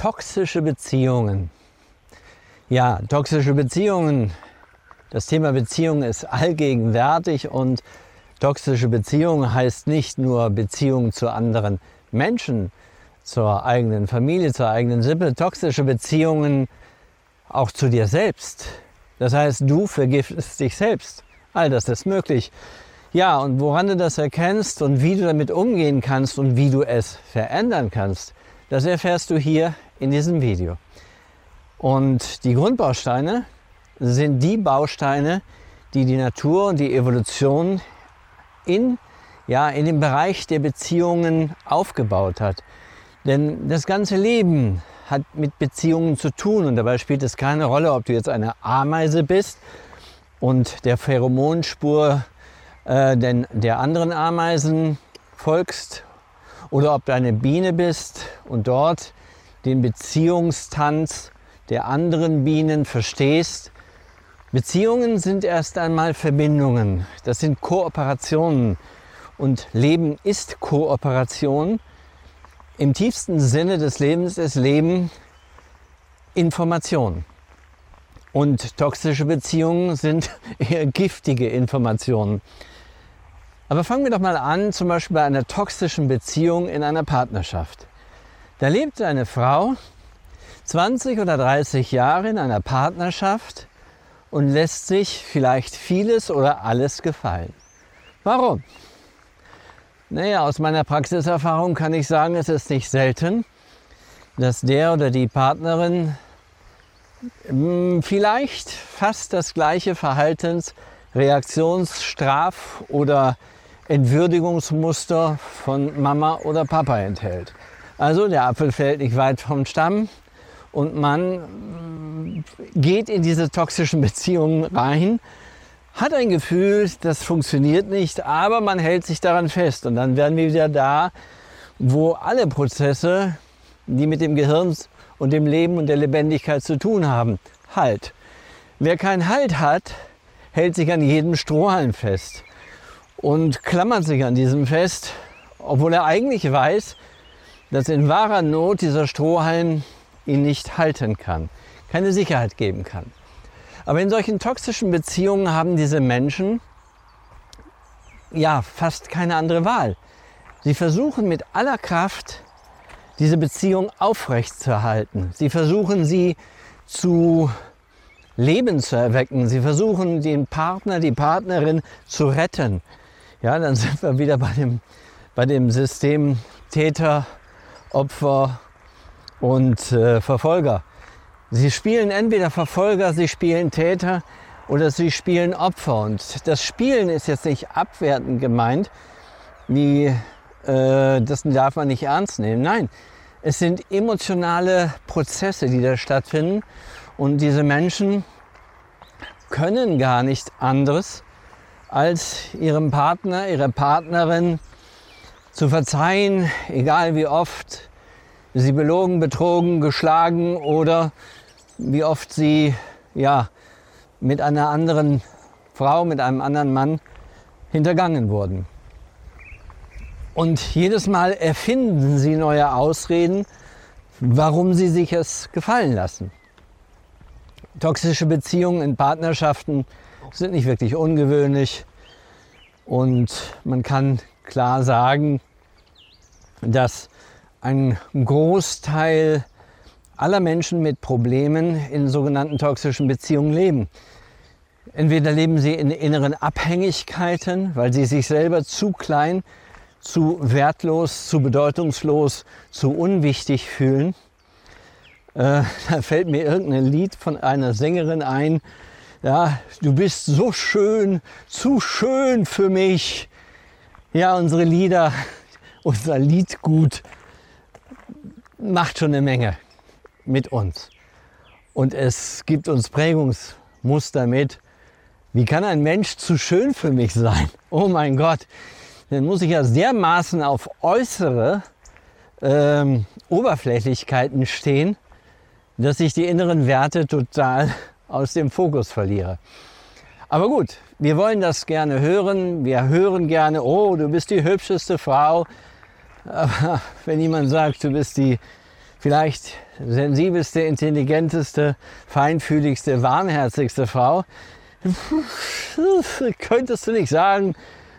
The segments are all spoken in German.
Toxische Beziehungen. Ja, toxische Beziehungen. Das Thema Beziehung ist allgegenwärtig und toxische Beziehung heißt nicht nur Beziehung zu anderen Menschen, zur eigenen Familie, zur eigenen Sippe. Toxische Beziehungen auch zu dir selbst. Das heißt, du vergiftest dich selbst. All das ist möglich. Ja, und woran du das erkennst und wie du damit umgehen kannst und wie du es verändern kannst, das erfährst du hier in diesem Video. Und die Grundbausteine sind die Bausteine, die die Natur und die Evolution in, ja, in dem Bereich der Beziehungen aufgebaut hat. Denn das ganze Leben hat mit Beziehungen zu tun und dabei spielt es keine Rolle, ob du jetzt eine Ameise bist und der Pheromonspur äh, denn der anderen Ameisen folgst oder ob du eine Biene bist und dort den Beziehungstanz der anderen Bienen verstehst. Beziehungen sind erst einmal Verbindungen, das sind Kooperationen und Leben ist Kooperation. Im tiefsten Sinne des Lebens ist Leben Information. Und toxische Beziehungen sind eher giftige Informationen. Aber fangen wir doch mal an, zum Beispiel bei einer toxischen Beziehung in einer Partnerschaft. Da lebt eine Frau 20 oder 30 Jahre in einer Partnerschaft und lässt sich vielleicht vieles oder alles gefallen. Warum? Naja, aus meiner Praxiserfahrung kann ich sagen, es ist nicht selten, dass der oder die Partnerin hm, vielleicht fast das gleiche Verhaltens-, Reaktions-, Straf- oder Entwürdigungsmuster von Mama oder Papa enthält. Also der Apfel fällt nicht weit vom Stamm und man geht in diese toxischen Beziehungen rein, hat ein Gefühl, das funktioniert nicht, aber man hält sich daran fest. Und dann werden wir wieder da, wo alle Prozesse, die mit dem Gehirn und dem Leben und der Lebendigkeit zu tun haben, Halt. Wer keinen Halt hat, hält sich an jedem Strohhalm fest und klammert sich an diesem fest, obwohl er eigentlich weiß, dass in wahrer Not dieser Strohhalm ihn nicht halten kann, keine Sicherheit geben kann. Aber in solchen toxischen Beziehungen haben diese Menschen ja fast keine andere Wahl. Sie versuchen mit aller Kraft diese Beziehung aufrechtzuerhalten. Sie versuchen sie zu Leben zu erwecken. Sie versuchen den Partner, die Partnerin zu retten. Ja, dann sind wir wieder bei dem, bei dem System Täter, Opfer und äh, Verfolger. Sie spielen entweder Verfolger, sie spielen Täter oder sie spielen Opfer. Und das Spielen ist jetzt nicht abwertend gemeint, wie äh, das darf man nicht ernst nehmen. Nein, es sind emotionale Prozesse, die da stattfinden. Und diese Menschen können gar nicht anderes, als ihrem Partner, ihrer Partnerin zu verzeihen, egal wie oft sie belogen, betrogen, geschlagen oder wie oft sie ja, mit einer anderen Frau, mit einem anderen Mann hintergangen wurden. Und jedes Mal erfinden sie neue Ausreden, warum sie sich es gefallen lassen. Toxische Beziehungen in Partnerschaften sind nicht wirklich ungewöhnlich und man kann klar sagen, dass ein Großteil aller Menschen mit Problemen in sogenannten toxischen Beziehungen leben. Entweder leben sie in inneren Abhängigkeiten, weil sie sich selber zu klein, zu wertlos, zu bedeutungslos, zu unwichtig fühlen. Äh, da fällt mir irgendein Lied von einer Sängerin ein. Ja, du bist so schön, zu schön für mich. Ja, unsere Lieder, unser Liedgut macht schon eine Menge. mit uns. Und es gibt uns Prägungsmuster mit, wie kann ein Mensch zu schön für mich sein? Oh mein Gott, dann muss ich ja dermaßen auf äußere ähm, Oberflächlichkeiten stehen, dass ich die inneren Werte total aus dem Fokus verliere. Aber gut, wir wollen das gerne hören. Wir hören gerne, oh, du bist die hübscheste Frau. Aber wenn jemand sagt, du bist die vielleicht sensibelste, intelligenteste, feinfühligste, warmherzigste Frau, könntest du nicht sagen,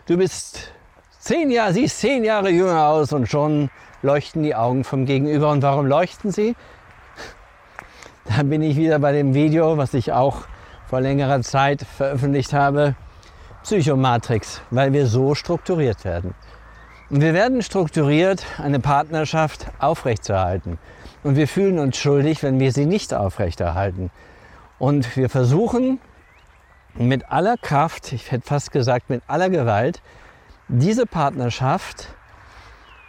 du bist zehn Jahre, siehst zehn Jahre jünger aus und schon leuchten die Augen vom Gegenüber. Und warum leuchten sie? Da bin ich wieder bei dem Video, was ich auch vor längerer Zeit veröffentlicht habe, Psychomatrix, weil wir so strukturiert werden. Und wir werden strukturiert, eine Partnerschaft aufrechtzuerhalten. Und wir fühlen uns schuldig, wenn wir sie nicht aufrechterhalten. Und wir versuchen mit aller Kraft, ich hätte fast gesagt mit aller Gewalt, diese Partnerschaft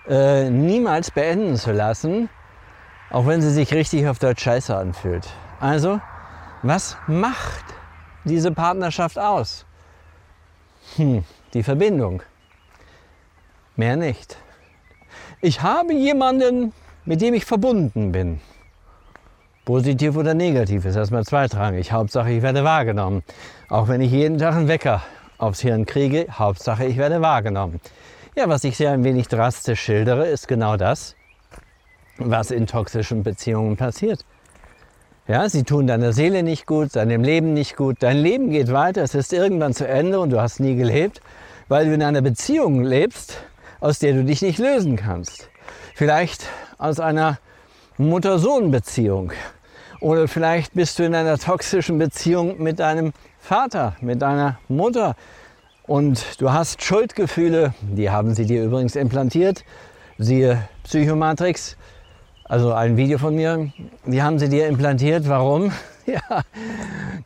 äh, niemals beenden zu lassen, auch wenn sie sich richtig auf Deutsch scheiße anfühlt. Also, was macht diese Partnerschaft aus? Hm, die Verbindung. Mehr nicht. Ich habe jemanden, mit dem ich verbunden bin. Positiv oder negativ ist erstmal zweitrangig. Hauptsache, ich werde wahrgenommen. Auch wenn ich jeden Tag einen Wecker aufs Hirn kriege, Hauptsache, ich werde wahrgenommen. Ja, was ich sehr ein wenig drastisch schildere, ist genau das, was in toxischen Beziehungen passiert. Ja, sie tun deiner Seele nicht gut, deinem Leben nicht gut. Dein Leben geht weiter, es ist irgendwann zu Ende und du hast nie gelebt, weil du in einer Beziehung lebst, aus der du dich nicht lösen kannst. Vielleicht aus einer Mutter-Sohn-Beziehung. Oder vielleicht bist du in einer toxischen Beziehung mit deinem Vater, mit deiner Mutter. Und du hast Schuldgefühle, die haben sie dir übrigens implantiert. Siehe Psychomatrix, also ein Video von mir, die haben sie dir implantiert. Warum? Ja,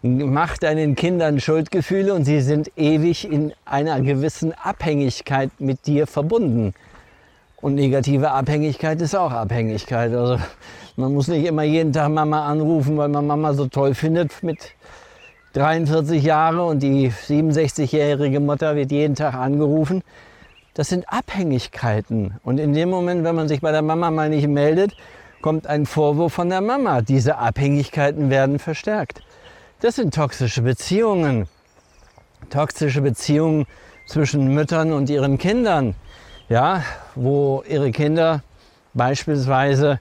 mach deinen Kindern Schuldgefühle und sie sind ewig in einer gewissen Abhängigkeit mit dir verbunden. Und negative Abhängigkeit ist auch Abhängigkeit. Also man muss nicht immer jeden Tag Mama anrufen, weil man Mama so toll findet mit 43 Jahren und die 67-jährige Mutter wird jeden Tag angerufen. Das sind Abhängigkeiten. Und in dem Moment, wenn man sich bei der Mama mal nicht meldet, kommt ein Vorwurf von der Mama. Diese Abhängigkeiten werden verstärkt. Das sind toxische Beziehungen. Toxische Beziehungen zwischen Müttern und ihren Kindern. Ja, wo ihre Kinder beispielsweise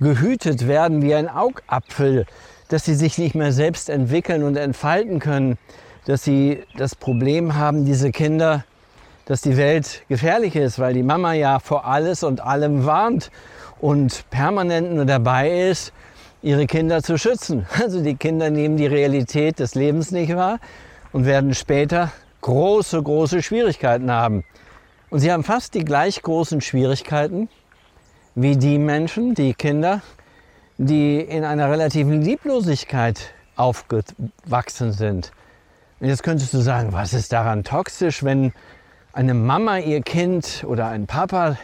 gehütet werden wie ein Augapfel, dass sie sich nicht mehr selbst entwickeln und entfalten können, dass sie das Problem haben, diese Kinder dass die Welt gefährlich ist, weil die Mama ja vor alles und allem warnt und permanent nur dabei ist, ihre Kinder zu schützen. Also die Kinder nehmen die Realität des Lebens nicht wahr und werden später große, große Schwierigkeiten haben. Und sie haben fast die gleich großen Schwierigkeiten wie die Menschen, die Kinder, die in einer relativen Lieblosigkeit aufgewachsen sind. Und jetzt könntest du sagen, was ist daran toxisch, wenn eine Mama ihr Kind oder ein Papa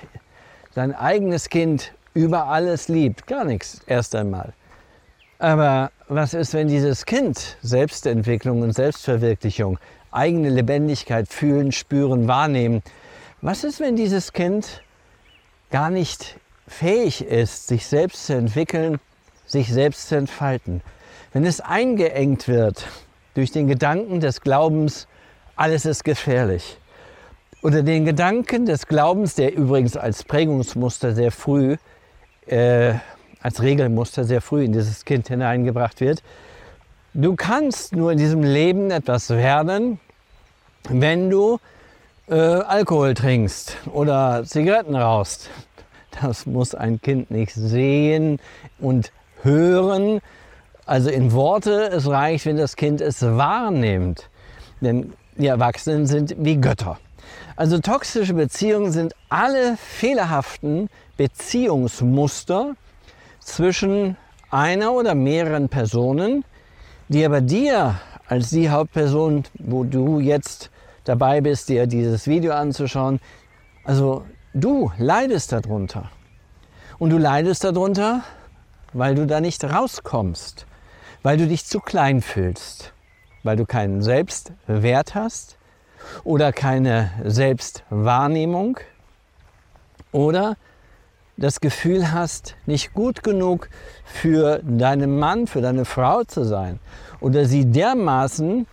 sein eigenes Kind über alles liebt. Gar nichts erst einmal. Aber was ist, wenn dieses Kind Selbstentwicklung und Selbstverwirklichung, eigene Lebendigkeit fühlen, spüren, wahrnehmen? Was ist, wenn dieses Kind gar nicht fähig ist, sich selbst zu entwickeln, sich selbst zu entfalten? Wenn es eingeengt wird durch den Gedanken des Glaubens, alles ist gefährlich unter den Gedanken des Glaubens, der übrigens als Prägungsmuster sehr früh, äh, als Regelmuster sehr früh in dieses Kind hineingebracht wird. Du kannst nur in diesem Leben etwas werden, wenn du äh, Alkohol trinkst oder Zigaretten rauchst. Das muss ein Kind nicht sehen und hören. Also in Worte, es reicht, wenn das Kind es wahrnimmt. Denn die Erwachsenen sind wie Götter. Also toxische Beziehungen sind alle fehlerhaften Beziehungsmuster zwischen einer oder mehreren Personen, die aber dir als die Hauptperson, wo du jetzt dabei bist, dir dieses Video anzuschauen, also du leidest darunter. Und du leidest darunter, weil du da nicht rauskommst, weil du dich zu klein fühlst, weil du keinen Selbstwert hast oder keine Selbstwahrnehmung oder das Gefühl hast, nicht gut genug für deinen Mann, für deine Frau zu sein oder sie dermaßen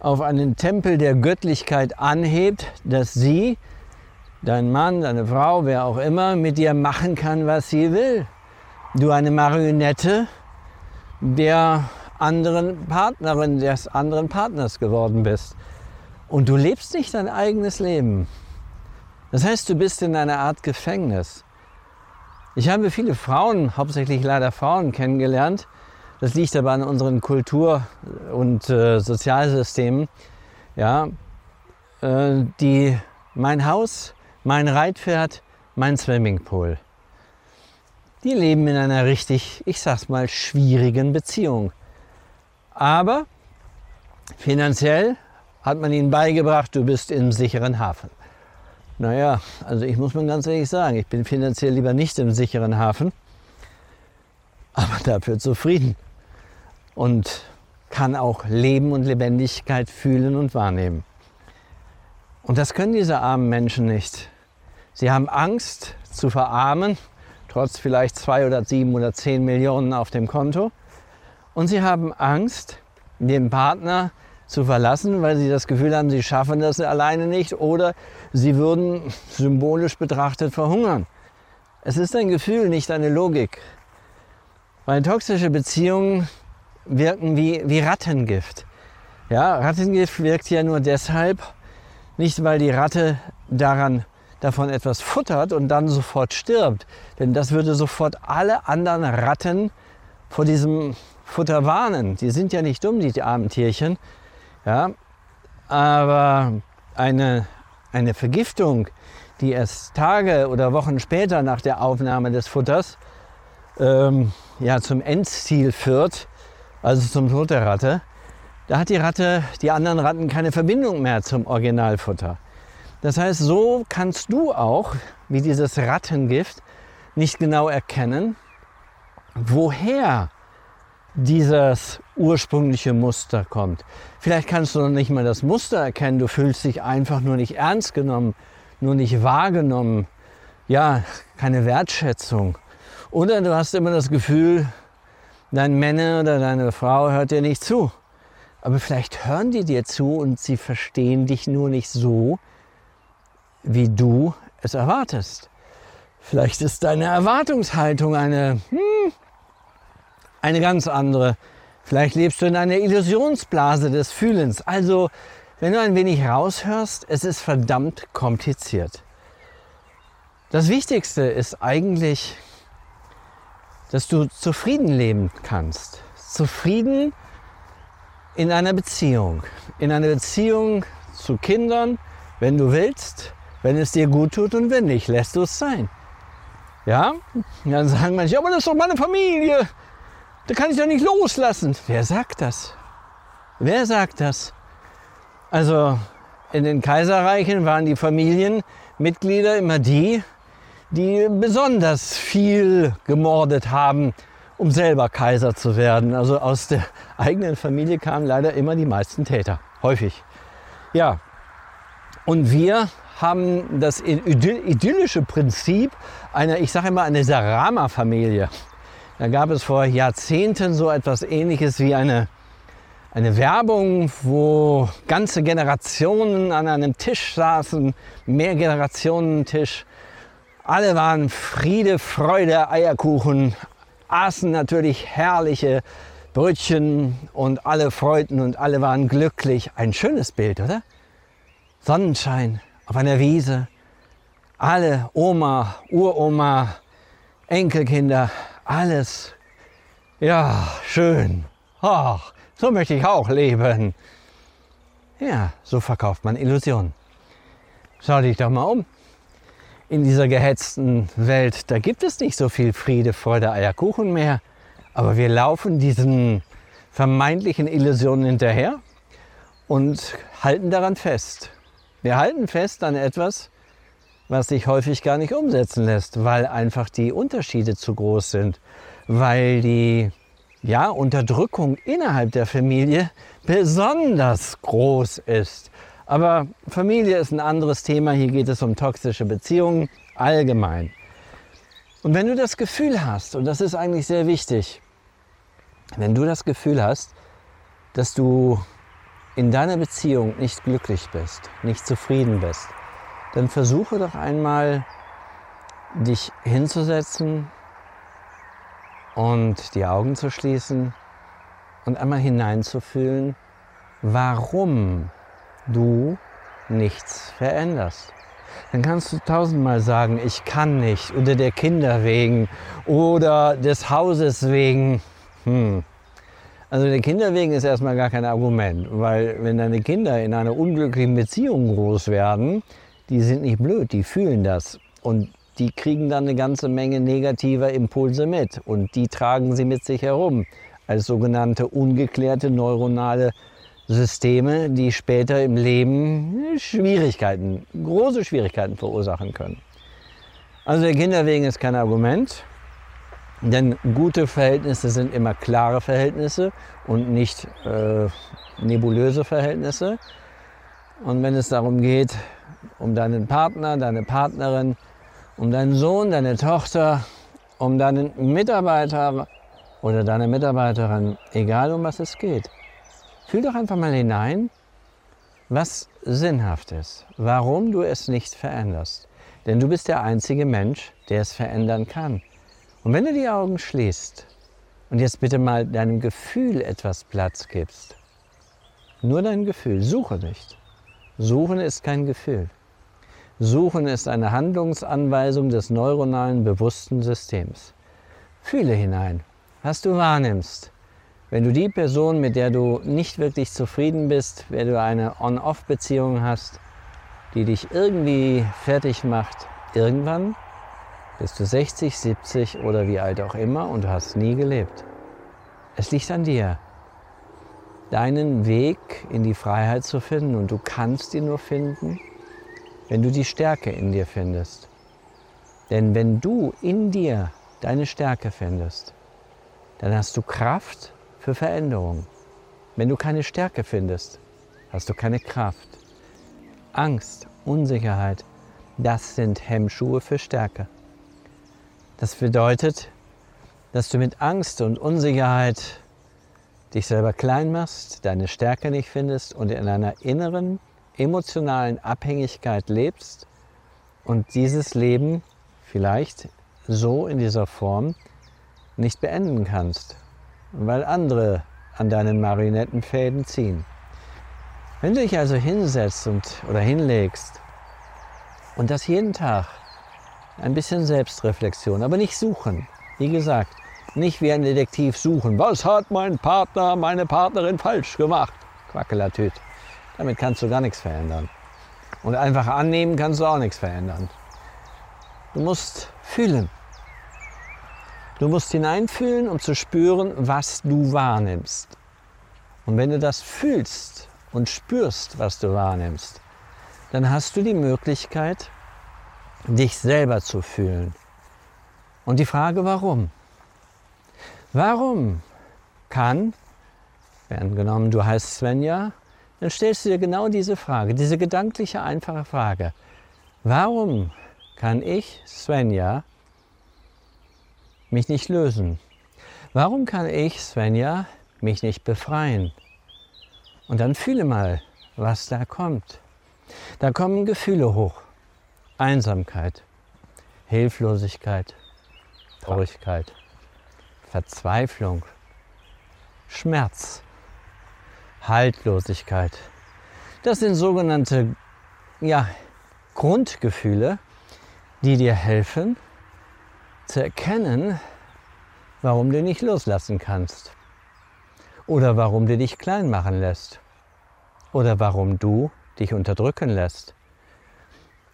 auf einen Tempel der Göttlichkeit anhebt, dass sie, dein Mann, deine Frau, wer auch immer, mit dir machen kann, was sie will. Du eine Marionette der anderen Partnerin, des anderen Partners geworden bist. Und du lebst nicht dein eigenes Leben. Das heißt, du bist in einer Art Gefängnis. Ich habe viele Frauen, hauptsächlich leider Frauen, kennengelernt. Das liegt aber an unseren Kultur- und äh, Sozialsystemen, ja, äh, die mein Haus, mein Reitpferd, mein Swimmingpool. Die leben in einer richtig, ich sag's mal, schwierigen Beziehung. Aber finanziell hat man ihnen beigebracht, du bist im sicheren Hafen. Naja, also ich muss mal ganz ehrlich sagen, ich bin finanziell lieber nicht im sicheren Hafen, aber dafür zufrieden und kann auch Leben und Lebendigkeit fühlen und wahrnehmen. Und das können diese armen Menschen nicht. Sie haben Angst zu verarmen, trotz vielleicht zwei oder sieben oder zehn Millionen auf dem Konto. Und sie haben Angst, den Partner zu verlassen, weil sie das Gefühl haben, sie schaffen das alleine nicht oder sie würden symbolisch betrachtet verhungern. Es ist ein Gefühl, nicht eine Logik. Weil toxische Beziehungen wirken wie, wie Rattengift. Ja, Rattengift wirkt ja nur deshalb, nicht weil die Ratte daran davon etwas futtert und dann sofort stirbt. Denn das würde sofort alle anderen Ratten vor diesem Futter warnen. Die sind ja nicht dumm, die armen Tierchen. Ja? Aber eine, eine Vergiftung, die erst Tage oder Wochen später nach der Aufnahme des Futters ähm, ja, zum Endziel führt, also zum Tod der Ratte, da hat die Ratte, die anderen Ratten keine Verbindung mehr zum Originalfutter. Das heißt, so kannst du auch, wie dieses Rattengift, nicht genau erkennen, woher dieses ursprüngliche Muster kommt. Vielleicht kannst du noch nicht mal das Muster erkennen, du fühlst dich einfach nur nicht ernst genommen, nur nicht wahrgenommen, ja, keine Wertschätzung. Oder du hast immer das Gefühl, dein Männer oder deine Frau hört dir nicht zu. Aber vielleicht hören die dir zu und sie verstehen dich nur nicht so, wie du es erwartest. Vielleicht ist deine Erwartungshaltung eine hm, eine ganz andere. Vielleicht lebst du in einer Illusionsblase des Fühlens. Also, wenn du ein wenig raushörst, es ist verdammt kompliziert. Das Wichtigste ist eigentlich, dass du zufrieden leben kannst. Zufrieden in einer Beziehung. In einer Beziehung zu Kindern, wenn du willst, wenn es dir gut tut und wenn nicht, lässt du es sein. Ja? Dann sagen manche, aber das ist doch meine Familie. Da kann ich doch nicht loslassen. Wer sagt das? Wer sagt das? Also in den Kaiserreichen waren die Familienmitglieder immer die, die besonders viel gemordet haben, um selber Kaiser zu werden. Also aus der eigenen Familie kamen leider immer die meisten Täter. Häufig. Ja. Und wir haben das idyllische Prinzip einer, ich sage immer, eine Sarama-Familie. Da gab es vor Jahrzehnten so etwas Ähnliches wie eine, eine Werbung, wo ganze Generationen an einem Tisch saßen, mehr Generationen Tisch. Alle waren Friede, Freude, Eierkuchen, aßen natürlich herrliche Brötchen und alle freuten und alle waren glücklich. Ein schönes Bild, oder? Sonnenschein auf einer Wiese. Alle, Oma, Uroma, Enkelkinder, alles, ja, schön. Ach, so möchte ich auch leben. Ja, so verkauft man Illusionen. Schau dich doch mal um. In dieser gehetzten Welt, da gibt es nicht so viel Friede, Freude, Eierkuchen mehr. Aber wir laufen diesen vermeintlichen Illusionen hinterher und halten daran fest. Wir halten fest an etwas, was sich häufig gar nicht umsetzen lässt, weil einfach die Unterschiede zu groß sind, weil die ja, Unterdrückung innerhalb der Familie besonders groß ist. Aber Familie ist ein anderes Thema. Hier geht es um toxische Beziehungen allgemein. Und wenn du das Gefühl hast, und das ist eigentlich sehr wichtig, wenn du das Gefühl hast, dass du in deiner Beziehung nicht glücklich bist, nicht zufrieden bist, dann versuche doch einmal, dich hinzusetzen und die Augen zu schließen und einmal hineinzufühlen, warum du nichts veränderst. Dann kannst du tausendmal sagen, ich kann nicht, oder der Kinder wegen, oder des Hauses wegen. Hm. Also der Kinder wegen ist erstmal gar kein Argument, weil wenn deine Kinder in einer unglücklichen Beziehung groß werden, die sind nicht blöd, die fühlen das. Und die kriegen dann eine ganze Menge negativer Impulse mit und die tragen sie mit sich herum als sogenannte ungeklärte neuronale Systeme, die später im Leben Schwierigkeiten, große Schwierigkeiten verursachen können. Also der Kinderwegen ist kein Argument, denn gute Verhältnisse sind immer klare Verhältnisse und nicht äh, nebulöse Verhältnisse. Und wenn es darum geht, um deinen Partner, deine Partnerin, um deinen Sohn, deine Tochter, um deinen Mitarbeiter oder deine Mitarbeiterin, egal um was es geht. Fühl doch einfach mal hinein, was sinnhaft ist, warum du es nicht veränderst. Denn du bist der einzige Mensch, der es verändern kann. Und wenn du die Augen schließt und jetzt bitte mal deinem Gefühl etwas Platz gibst, nur dein Gefühl, suche nicht. Suchen ist kein Gefühl. Suchen ist eine Handlungsanweisung des neuronalen bewussten Systems. Fühle hinein, was du wahrnimmst. Wenn du die Person, mit der du nicht wirklich zufrieden bist, wenn du eine On-Off-Beziehung hast, die dich irgendwie fertig macht, irgendwann bist du 60, 70 oder wie alt auch immer und du hast nie gelebt. Es liegt an dir, deinen Weg in die Freiheit zu finden und du kannst ihn nur finden, wenn du die Stärke in dir findest. Denn wenn du in dir deine Stärke findest, dann hast du Kraft für Veränderung. Wenn du keine Stärke findest, hast du keine Kraft. Angst, Unsicherheit, das sind Hemmschuhe für Stärke. Das bedeutet, dass du mit Angst und Unsicherheit dich selber klein machst, deine Stärke nicht findest und in einer inneren emotionalen Abhängigkeit lebst und dieses Leben vielleicht so in dieser Form nicht beenden kannst, weil andere an deinen Marionettenfäden ziehen. Wenn du dich also hinsetzt und, oder hinlegst und das jeden Tag, ein bisschen Selbstreflexion, aber nicht suchen. Wie gesagt, nicht wie ein Detektiv suchen. Was hat mein Partner, meine Partnerin falsch gemacht? Quackelatüt. Damit kannst du gar nichts verändern. Und einfach annehmen kannst du auch nichts verändern. Du musst fühlen. Du musst hineinfühlen, um zu spüren, was du wahrnimmst. Und wenn du das fühlst und spürst, was du wahrnimmst, dann hast du die Möglichkeit, dich selber zu fühlen. Und die Frage, warum? Warum kann, werden genommen, du heißt Svenja, dann stellst du dir genau diese Frage, diese gedankliche, einfache Frage. Warum kann ich, Svenja, mich nicht lösen? Warum kann ich, Svenja, mich nicht befreien? Und dann fühle mal, was da kommt. Da kommen Gefühle hoch. Einsamkeit, Hilflosigkeit, Traurigkeit, Verzweiflung, Schmerz, Haltlosigkeit. Das sind sogenannte ja, Grundgefühle, die dir helfen zu erkennen, warum du nicht loslassen kannst oder warum du dich klein machen lässt oder warum du dich unterdrücken lässt.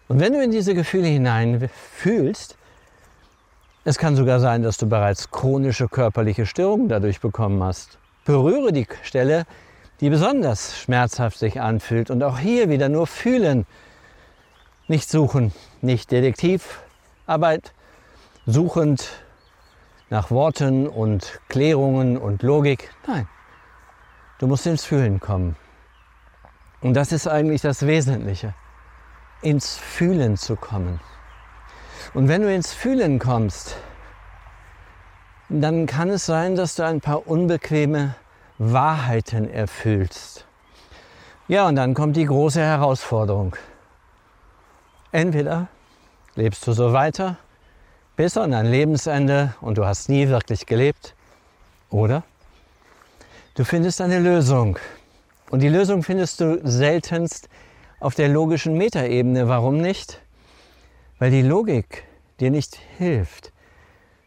Und wenn du in diese Gefühle hinein fühlst, es kann sogar sein, dass du bereits chronische körperliche Störungen dadurch bekommen hast. Berühre die Stelle, die besonders schmerzhaft sich anfühlt. Und auch hier wieder nur fühlen, nicht suchen, nicht Detektivarbeit suchend nach Worten und Klärungen und Logik. Nein, du musst ins Fühlen kommen. Und das ist eigentlich das Wesentliche, ins Fühlen zu kommen. Und wenn du ins Fühlen kommst, dann kann es sein, dass du ein paar unbequeme Wahrheiten erfüllst. Ja, und dann kommt die große Herausforderung. Entweder lebst du so weiter bis an dein Lebensende und du hast nie wirklich gelebt, oder du findest eine Lösung. Und die Lösung findest du seltenst auf der logischen Metaebene. Warum nicht? Weil die Logik dir nicht hilft.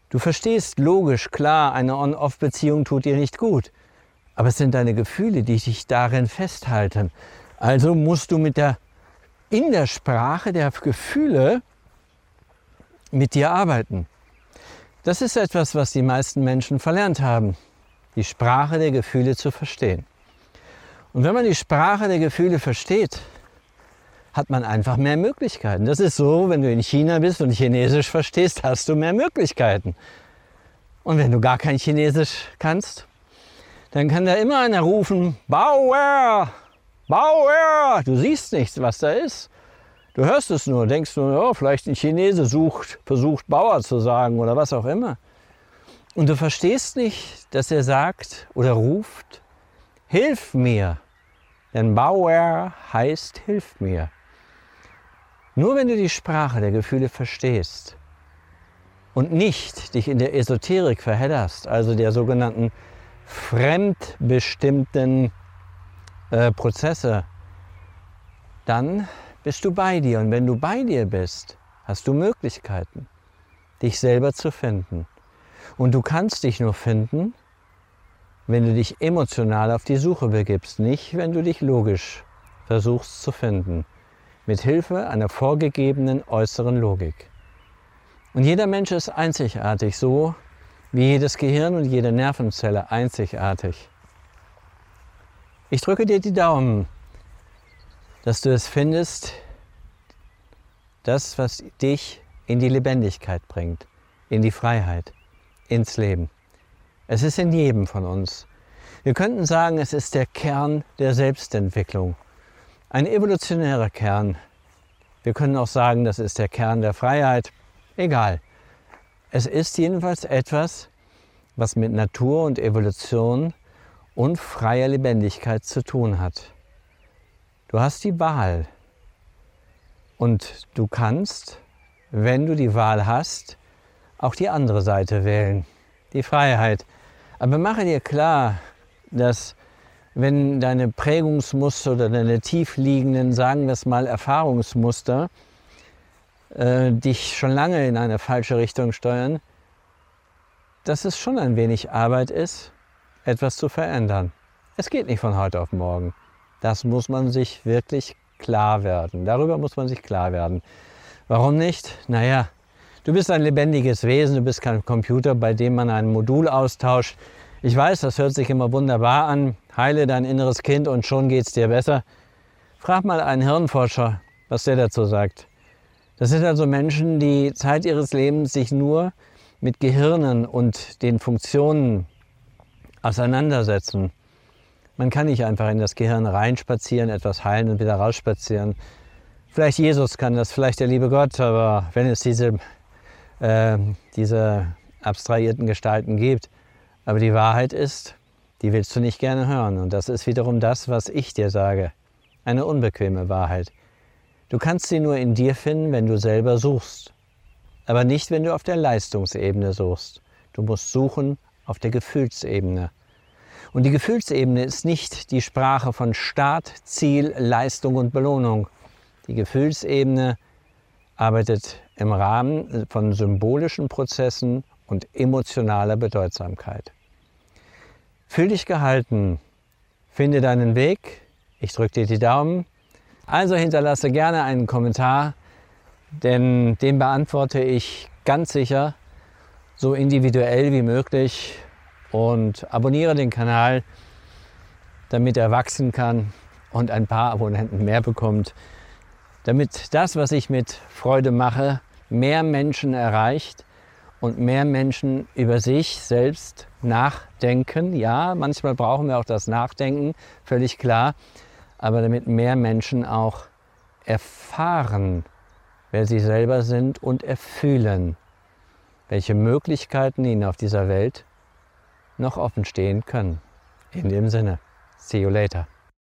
Du verstehst logisch, klar, eine On-Off-Beziehung tut dir nicht gut. Aber es sind deine Gefühle, die dich darin festhalten. Also musst du mit der, in der Sprache der Gefühle mit dir arbeiten. Das ist etwas, was die meisten Menschen verlernt haben, die Sprache der Gefühle zu verstehen. Und wenn man die Sprache der Gefühle versteht, hat man einfach mehr Möglichkeiten. Das ist so, wenn du in China bist und Chinesisch verstehst, hast du mehr Möglichkeiten. Und wenn du gar kein Chinesisch kannst, dann kann da immer einer rufen, Bauer, Bauer. Du siehst nichts, was da ist. Du hörst es nur, denkst nur, oh, vielleicht ein Chinese sucht, versucht Bauer zu sagen oder was auch immer. Und du verstehst nicht, dass er sagt oder ruft, Hilf mir. Denn Bauer heißt Hilf mir. Nur wenn du die Sprache der Gefühle verstehst und nicht dich in der Esoterik verhedderst, also der sogenannten fremdbestimmten äh, Prozesse, dann bist du bei dir. Und wenn du bei dir bist, hast du Möglichkeiten, dich selber zu finden. Und du kannst dich nur finden, wenn du dich emotional auf die Suche begibst, nicht wenn du dich logisch versuchst zu finden mit Hilfe einer vorgegebenen äußeren Logik. Und jeder Mensch ist einzigartig, so wie jedes Gehirn und jede Nervenzelle einzigartig. Ich drücke dir die Daumen, dass du es findest, das, was dich in die Lebendigkeit bringt, in die Freiheit, ins Leben. Es ist in jedem von uns. Wir könnten sagen, es ist der Kern der Selbstentwicklung. Ein evolutionärer Kern. Wir können auch sagen, das ist der Kern der Freiheit. Egal. Es ist jedenfalls etwas, was mit Natur und Evolution und freier Lebendigkeit zu tun hat. Du hast die Wahl. Und du kannst, wenn du die Wahl hast, auch die andere Seite wählen, die Freiheit. Aber mache dir klar, dass wenn deine Prägungsmuster oder deine tiefliegenden, sagen wir es mal, Erfahrungsmuster äh, dich schon lange in eine falsche Richtung steuern, dass es schon ein wenig Arbeit ist, etwas zu verändern. Es geht nicht von heute auf morgen. Das muss man sich wirklich klar werden. Darüber muss man sich klar werden. Warum nicht? Naja, du bist ein lebendiges Wesen, du bist kein Computer, bei dem man ein Modul austauscht, ich weiß, das hört sich immer wunderbar an. Heile dein inneres Kind und schon geht es dir besser. Frag mal einen Hirnforscher, was der dazu sagt. Das sind also Menschen, die Zeit ihres Lebens sich nur mit Gehirnen und den Funktionen auseinandersetzen. Man kann nicht einfach in das Gehirn reinspazieren, etwas heilen und wieder rausspazieren. Vielleicht Jesus kann das, vielleicht der liebe Gott, aber wenn es diese, äh, diese abstrahierten Gestalten gibt, aber die Wahrheit ist, die willst du nicht gerne hören. Und das ist wiederum das, was ich dir sage. Eine unbequeme Wahrheit. Du kannst sie nur in dir finden, wenn du selber suchst. Aber nicht, wenn du auf der Leistungsebene suchst. Du musst suchen auf der Gefühlsebene. Und die Gefühlsebene ist nicht die Sprache von Start, Ziel, Leistung und Belohnung. Die Gefühlsebene arbeitet im Rahmen von symbolischen Prozessen und emotionaler Bedeutsamkeit. Fühl dich gehalten. Finde deinen Weg. Ich drücke dir die Daumen. Also hinterlasse gerne einen Kommentar, denn den beantworte ich ganz sicher so individuell wie möglich und abonniere den Kanal, damit er wachsen kann und ein paar Abonnenten mehr bekommt, damit das, was ich mit Freude mache, mehr Menschen erreicht und mehr Menschen über sich selbst nachdenken. Ja, manchmal brauchen wir auch das Nachdenken, völlig klar, aber damit mehr Menschen auch erfahren, wer sie selber sind und erfühlen, welche Möglichkeiten ihnen auf dieser Welt noch offen stehen können. In dem Sinne, see you later.